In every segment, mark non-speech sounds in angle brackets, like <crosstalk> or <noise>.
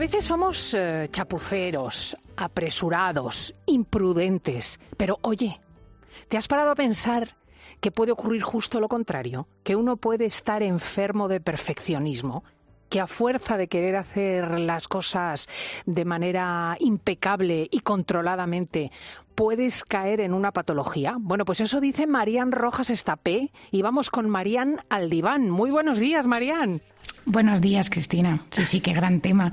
A veces somos eh, chapuceros, apresurados, imprudentes, pero oye, ¿te has parado a pensar que puede ocurrir justo lo contrario? Que uno puede estar enfermo de perfeccionismo, que a fuerza de querer hacer las cosas de manera impecable y controladamente puedes caer en una patología? Bueno, pues eso dice Marían Rojas Estapé y vamos con Marían Aldiván. Muy buenos días, Marían. Buenos días, Cristina. Sí, sí, qué gran tema.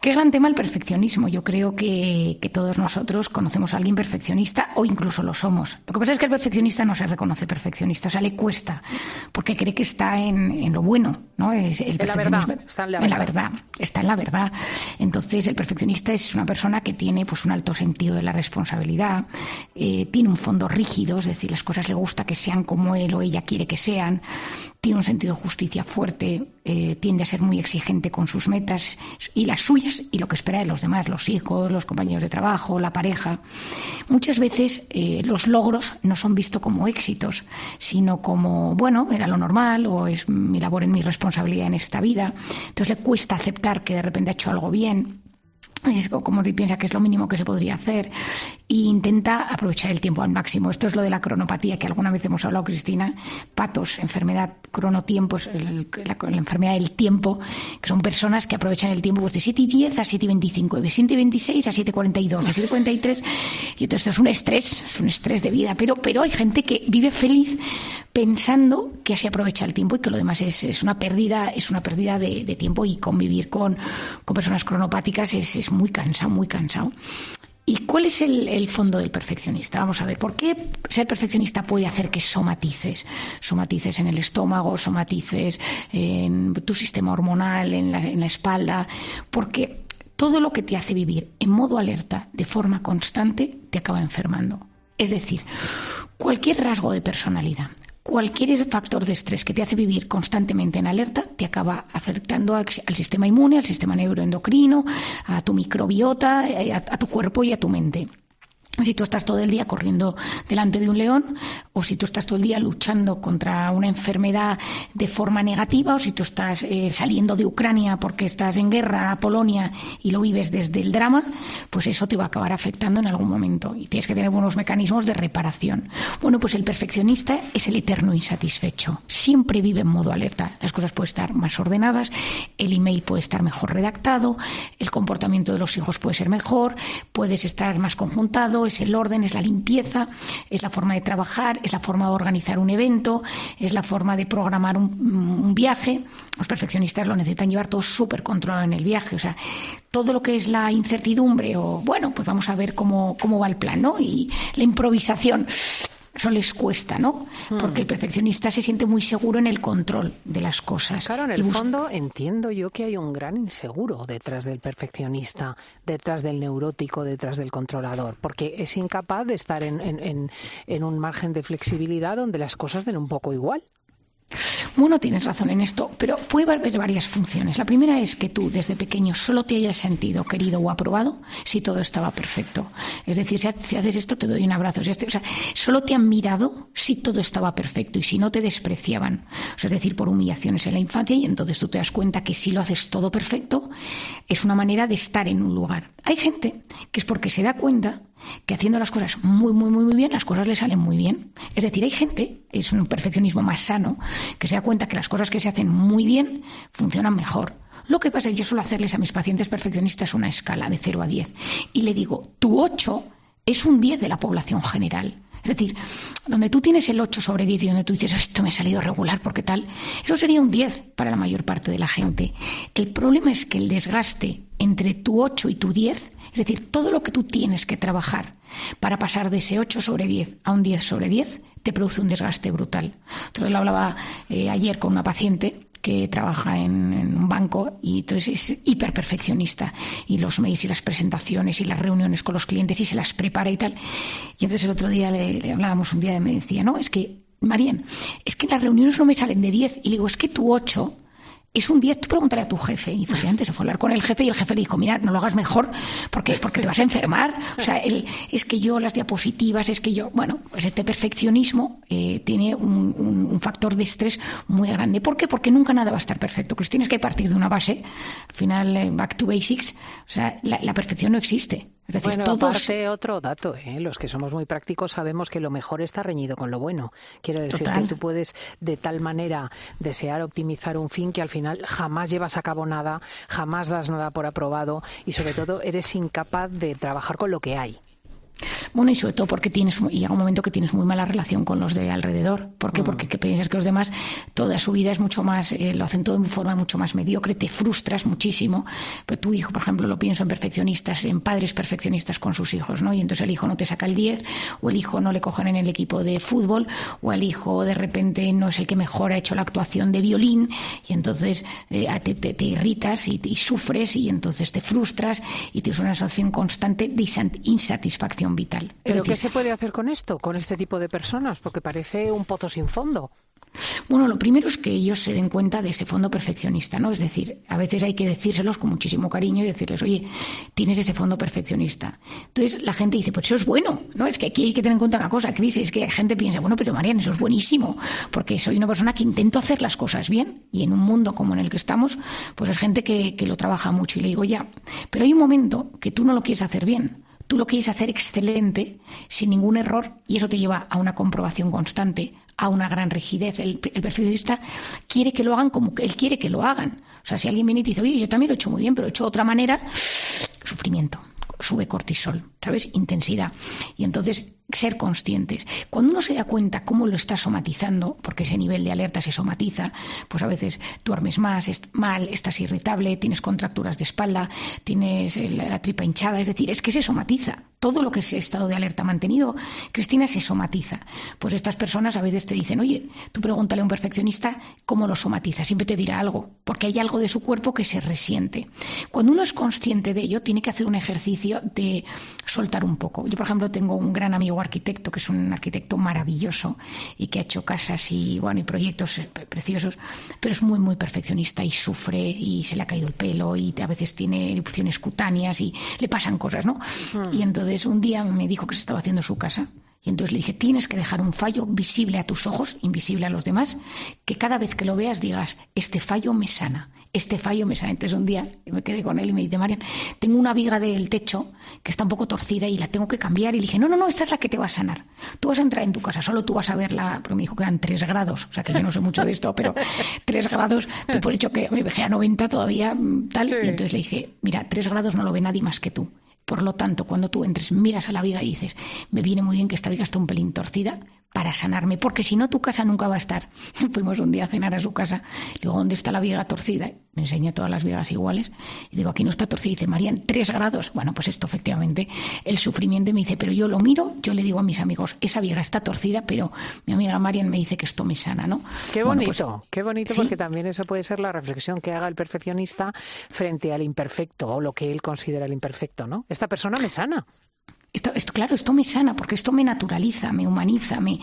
Qué gran tema el perfeccionismo. Yo creo que, todos nosotros conocemos a alguien perfeccionista o incluso lo somos. Lo que pasa es que el perfeccionista no se reconoce perfeccionista, o sea, le cuesta, porque cree que está en, lo bueno, ¿no? Es el perfeccionismo, está en la, en la verdad. Está en la verdad. Entonces, el perfeccionista es una persona que tiene pues, un alto sentido de la responsabilidad, eh, tiene un fondo rígido, es decir, las cosas le gusta que sean como él o ella quiere que sean, tiene un sentido de justicia fuerte, eh, tiende a ser muy exigente con sus metas y las suyas y lo que espera de los demás, los hijos, los compañeros de trabajo, la pareja. Muchas veces eh, los logros no son vistos como éxitos, sino como, bueno, era lo normal o es mi labor en mi responsabilidad en esta vida. Entonces le cuesta aceptar que de repente ha hecho algo bien es como piensa que es lo mínimo que se podría hacer e intenta aprovechar el tiempo al máximo. Esto es lo de la cronopatía que alguna vez hemos hablado, Cristina. Patos, enfermedad, cronotiempo, la, la, enfermedad del tiempo, que son personas que aprovechan el tiempo pues, de 7 y 10 a 7 y 25, de 7 y 26 a 7 y 42, de 7 y 43. Y entonces esto es un estrés, es un estrés de vida. Pero, pero hay gente que vive feliz pensando que así aprovecha el tiempo y que lo demás es, es una pérdida, es una pérdida de, tiempo y convivir con, con personas cronopáticas es, es muy cansado, muy cansado. ¿Y cuál es el, fondo del perfeccionista? Vamos a ver, ¿por qué ser perfeccionista puede hacer que somatices? Somatices en el estómago, somatices en tu sistema hormonal, en la, en la espalda. Porque todo lo que te hace vivir en modo alerta de forma constante te acaba enfermando. Es decir, cualquier rasgo de personalidad, cualquier factor de estrés que te hace vivir constantemente en alerta te acaba afectando al sistema inmune, al sistema neuroendocrino, a tu microbiota, eh, a, tu cuerpo y a tu mente. Si tú estás todo el día corriendo delante de un león, o si tú estás todo el día luchando contra una enfermedad de forma negativa, o si tú estás eh, saliendo de Ucrania porque estás en guerra a Polonia y lo vives desde el drama, pues eso te va a acabar afectando en algún momento y tienes que tener buenos mecanismos de reparación. Bueno, pues el perfeccionista es el eterno insatisfecho. Siempre vive en modo alerta. Las cosas pueden estar más ordenadas, el email puede estar mejor redactado, el comportamiento de los hijos puede ser mejor, puedes estar más conjuntado es el orden, es la limpieza, es la forma de trabajar, es la forma de organizar un evento, es la forma de programar un, viaje. Los perfeccionistas lo necesitan llevar todo súper controlado en el viaje. O sea, todo lo que es la incertidumbre o, bueno, pues vamos a ver cómo, cómo va el plan, ¿no? Y la improvisación eso les cuesta, ¿no? Porque el hmm. perfeccionista se siente muy seguro en el control de las cosas. Claro, en el fondo entiendo yo que hay un gran inseguro detrás del perfeccionista, detrás del neurótico, detrás del controlador, porque es incapaz de estar en, en, en un margen de flexibilidad donde las cosas den un poco igual. Bueno, tienes razón en esto, pero puede haber varias funciones. La primera es que tú desde pequeño solo te hayas sentido querido o aprobado si todo estaba perfecto. Es decir, si haces esto te doy un abrazo. o sea, solo te han mirado si todo estaba perfecto y si no te despreciaban. es decir, por humillaciones en la infancia y entonces tú te das cuenta que si lo haces todo perfecto es una manera de estar en un lugar. Hay gente que es porque se da cuenta que haciendo las cosas muy, muy, muy, muy bien, las cosas le salen muy bien. Es decir, hay gente, es un perfeccionismo más sano, que se da cuenta que las cosas que se hacen muy bien funcionan mejor. Lo que pasa es que yo suelo hacerles a mis pacientes perfeccionistas una escala de 0 a 10 y le digo, tu 8 es un 10 de la población general. Es decir, donde tú tienes el 8 sobre 10 y donde tú dices, esto me ha salido regular porque tal, eso sería un 10 para la mayor parte de la gente. El problema es que el desgaste entre tu 8 y tu 10 es decir, todo lo que tú tienes que trabajar para pasar de ese 8 sobre 10 a un 10 sobre 10 te produce un desgaste brutal. Entonces, lo hablaba eh, ayer con una paciente que trabaja en, un banco y entonces es hiperperfeccionista y los mails y las presentaciones y las reuniones con los clientes y se las prepara y tal. Y entonces el otro día le, hablábamos un día y me decía, no, es que, Marían, es que las reuniones no me salen de 10 y le digo, es que tu 8 es un 10, tú pregúntale a tu jefe. Y efectivamente se fue a hablar con el jefe y el jefe le dijo, mira, no lo hagas mejor porque, porque te vas a enfermar. O sea, el, es que yo las diapositivas, es que yo, bueno, pues este perfeccionismo eh, tiene un, factor de estrés muy grande. ¿Por qué? Porque nunca nada va a estar perfecto. Pues tienes que partir de una base, al final, eh, back to basics, o sea, la perfección no existe. Es decir, bueno, todos... aparte otro dato, ¿eh? los que somos muy prácticos sabemos que lo mejor está reñido con lo bueno. Quiero decir Total. que tú puedes de tal manera desear optimizar un fin que al final jamás llevas a cabo nada, jamás das nada por aprobado y sobre todo eres incapaz de trabajar con lo que hay. Bueno, y sobre todo porque tienes, y llega un momento que tienes muy mala relación con los de alrededor. ¿Por qué? Mm. Porque que piensas que los demás, toda su vida es mucho más, eh, lo hacen todo de forma mucho más mediocre, te frustras muchísimo. Pero tu hijo, por ejemplo, lo pienso en perfeccionistas, en padres perfeccionistas con sus hijos, ¿no? Y entonces el hijo no te saca el 10, o el hijo no le cogen en el equipo de fútbol, o el hijo de repente no es el que mejor ha hecho la actuación de violín, y entonces eh, te, te, te, irritas y, y, sufres, y entonces te frustras, y tienes una sensación constante de insatisfacción vital. ¿Pero qué se puede hacer con esto, con este tipo de personas? Porque parece un pozo sin fondo. Bueno, lo primero es que ellos se den cuenta de ese fondo perfeccionista, ¿no? Es decir, a veces hay que decírselos con muchísimo cariño y decirles, oye, tienes ese fondo perfeccionista. Entonces la gente dice, pues eso es bueno, ¿no? Es que aquí hay que tener en cuenta una cosa, Cris, es que la gente piensa, bueno, pero Marian, eso es buenísimo, porque soy una persona que intento hacer las cosas bien y en un mundo como en el que estamos, pues es gente que, que lo trabaja mucho y le digo, ya, pero hay un momento que tú no lo quieres hacer bien tú lo quieres hacer excelente, sin ningún error, y eso te lleva a una comprobación constante, a una gran rigidez. El, el, perfeccionista quiere que lo hagan como él quiere que lo hagan. O sea, si alguien viene y te dice, oye, yo también lo he hecho muy bien, pero lo he hecho de otra manera, sufrimiento, sube cortisol, ¿sabes? Intensidad. Y entonces ser conscientes. Cuando uno se da cuenta cómo lo está somatizando, porque ese nivel de alerta se somatiza, pues a veces duermes más, est mal, estás irritable, tienes contracturas de espalda, tienes la, la, tripa hinchada, es decir, es que se somatiza. Todo lo que ese estado de alerta mantenido, Cristina, se somatiza. Pues estas personas a veces te dicen, oye, tú pregúntale a un perfeccionista cómo lo somatiza, siempre te dirá algo, porque hay algo de su cuerpo que se resiente. Cuando uno es consciente de ello, tiene que hacer un ejercicio de soltar un poco. Yo, por ejemplo, tengo un gran amigo arquitecto, que es un arquitecto maravilloso y que ha hecho casas y, bueno, y proyectos preciosos, pero es muy, muy perfeccionista y sufre y se le ha caído el pelo y a veces tiene erupciones cutáneas y le pasan cosas, ¿no? Y entonces un día me dijo que se estaba haciendo su casa y entonces le dije, tienes que dejar un fallo visible a tus ojos, invisible a los demás, que cada vez que lo veas digas, este fallo me sana, este fallo me sana. Entonces un día me quedé con él y me dice, Marian, tengo una viga del techo que está un poco torcida y la tengo que cambiar. Y le dije, no, no, no, esta es la que te va a sanar. Tú vas a entrar en tu casa, solo tú vas a verla, porque me dijo que eran tres grados, o sea que yo no sé mucho de esto, pero <laughs> tres grados, tú por hecho que me dejé a 90 todavía, tal. Sí. Y entonces le dije, mira, tres grados no lo ve nadie más que tú. Por lo tanto, cuando tú entres, miras a la viga y dices, me viene muy bien que esta viga está un pelín torcida para sanarme, porque si no tu casa nunca va a estar. <laughs> Fuimos un día a cenar a su casa, le digo, ¿dónde está la viga torcida? Me enseña todas las vigas iguales y digo, aquí no está torcida. Y dice, Marían, tres grados. Bueno, pues esto efectivamente, el sufrimiento me dice, pero yo lo miro, yo le digo a mis amigos, esa viga está torcida, pero mi amiga Marian me dice que esto me sana, ¿no? Qué bonito, bueno, pues, qué bonito, ¿sí? porque también eso puede ser la reflexión que haga el perfeccionista frente al imperfecto o lo que él considera el imperfecto, ¿no? Esta persona me sana. Esto, esto, claro, esto me sana porque esto me naturaliza, me humaniza, me...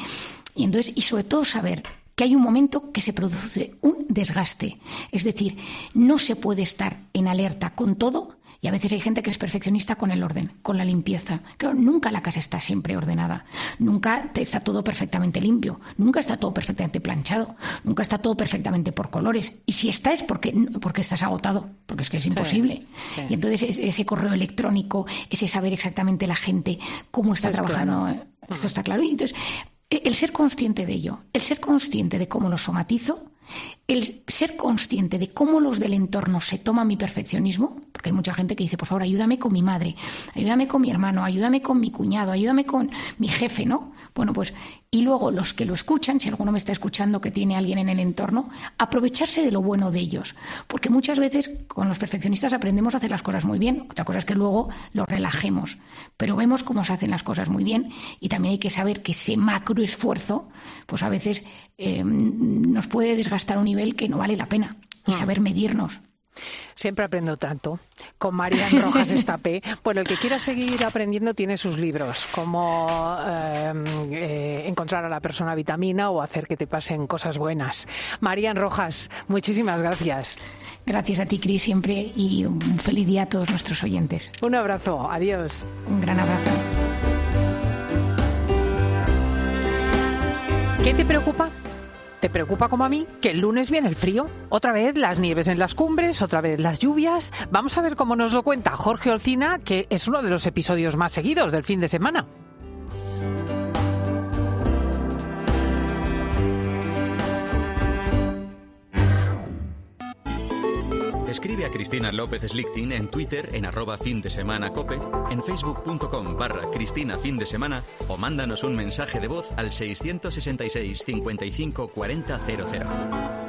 Y entonces, y sobre todo saber que hay un momento que se produce un desgaste. Es decir, no se puede estar en alerta con todo y a veces hay gente que es perfeccionista con el orden, con la limpieza. Claro, nunca la casa está siempre ordenada, nunca está todo perfectamente limpio, nunca está todo perfectamente planchado, nunca está todo perfectamente por colores. Y si está es porque, porque estás agotado, porque es que es imposible. Sí, sí. Y entonces ese correo electrónico, ese saber exactamente la gente cómo está pues trabajando, claro. esto está claro. Y entonces, el ser consciente de ello, el ser consciente de cómo lo somatizo, el ser consciente de cómo los del entorno se toman mi perfeccionismo, porque hay mucha gente que dice, por favor, ayúdame con mi madre, ayúdame con mi hermano, ayúdame con mi cuñado, ayúdame con mi jefe, ¿no? Bueno, pues, y luego los que lo escuchan, si alguno me está escuchando que tiene alguien en el entorno, aprovecharse de lo bueno de ellos, porque muchas veces con los perfeccionistas aprendemos a hacer las cosas muy bien, otra cosa es que luego lo relajemos, pero vemos cómo se hacen las cosas muy bien y también hay que saber que ese macro esfuerzo, pues a veces eh, nos puede desgastar un nivel que no vale la pena y saber medirnos. Siempre aprendo tanto. Con Marian Rojas <laughs> Estapé. Bueno, el que quiera seguir aprendiendo tiene sus libros, como em, eh, encontrar a la persona vitamina o hacer que te pasen cosas buenas. Marian Rojas, muchísimas gracias. Gracias a ti, Cris, siempre y un feliz día a todos nuestros oyentes. Un abrazo, adiós. Un gran abrazo. ¿Qué te preocupa? ¿Te preocupa como a mí que el lunes viene el frío? Otra vez las nieves en las cumbres, otra vez las lluvias. Vamos a ver cómo nos lo cuenta Jorge Olcina, que es uno de los episodios más seguidos del fin de semana. Escribe a Cristina López Slichting en Twitter en arroba fin de semana cope, en facebook.com barra Cristina fin de semana o mándanos un mensaje de voz al 666 55 40 00.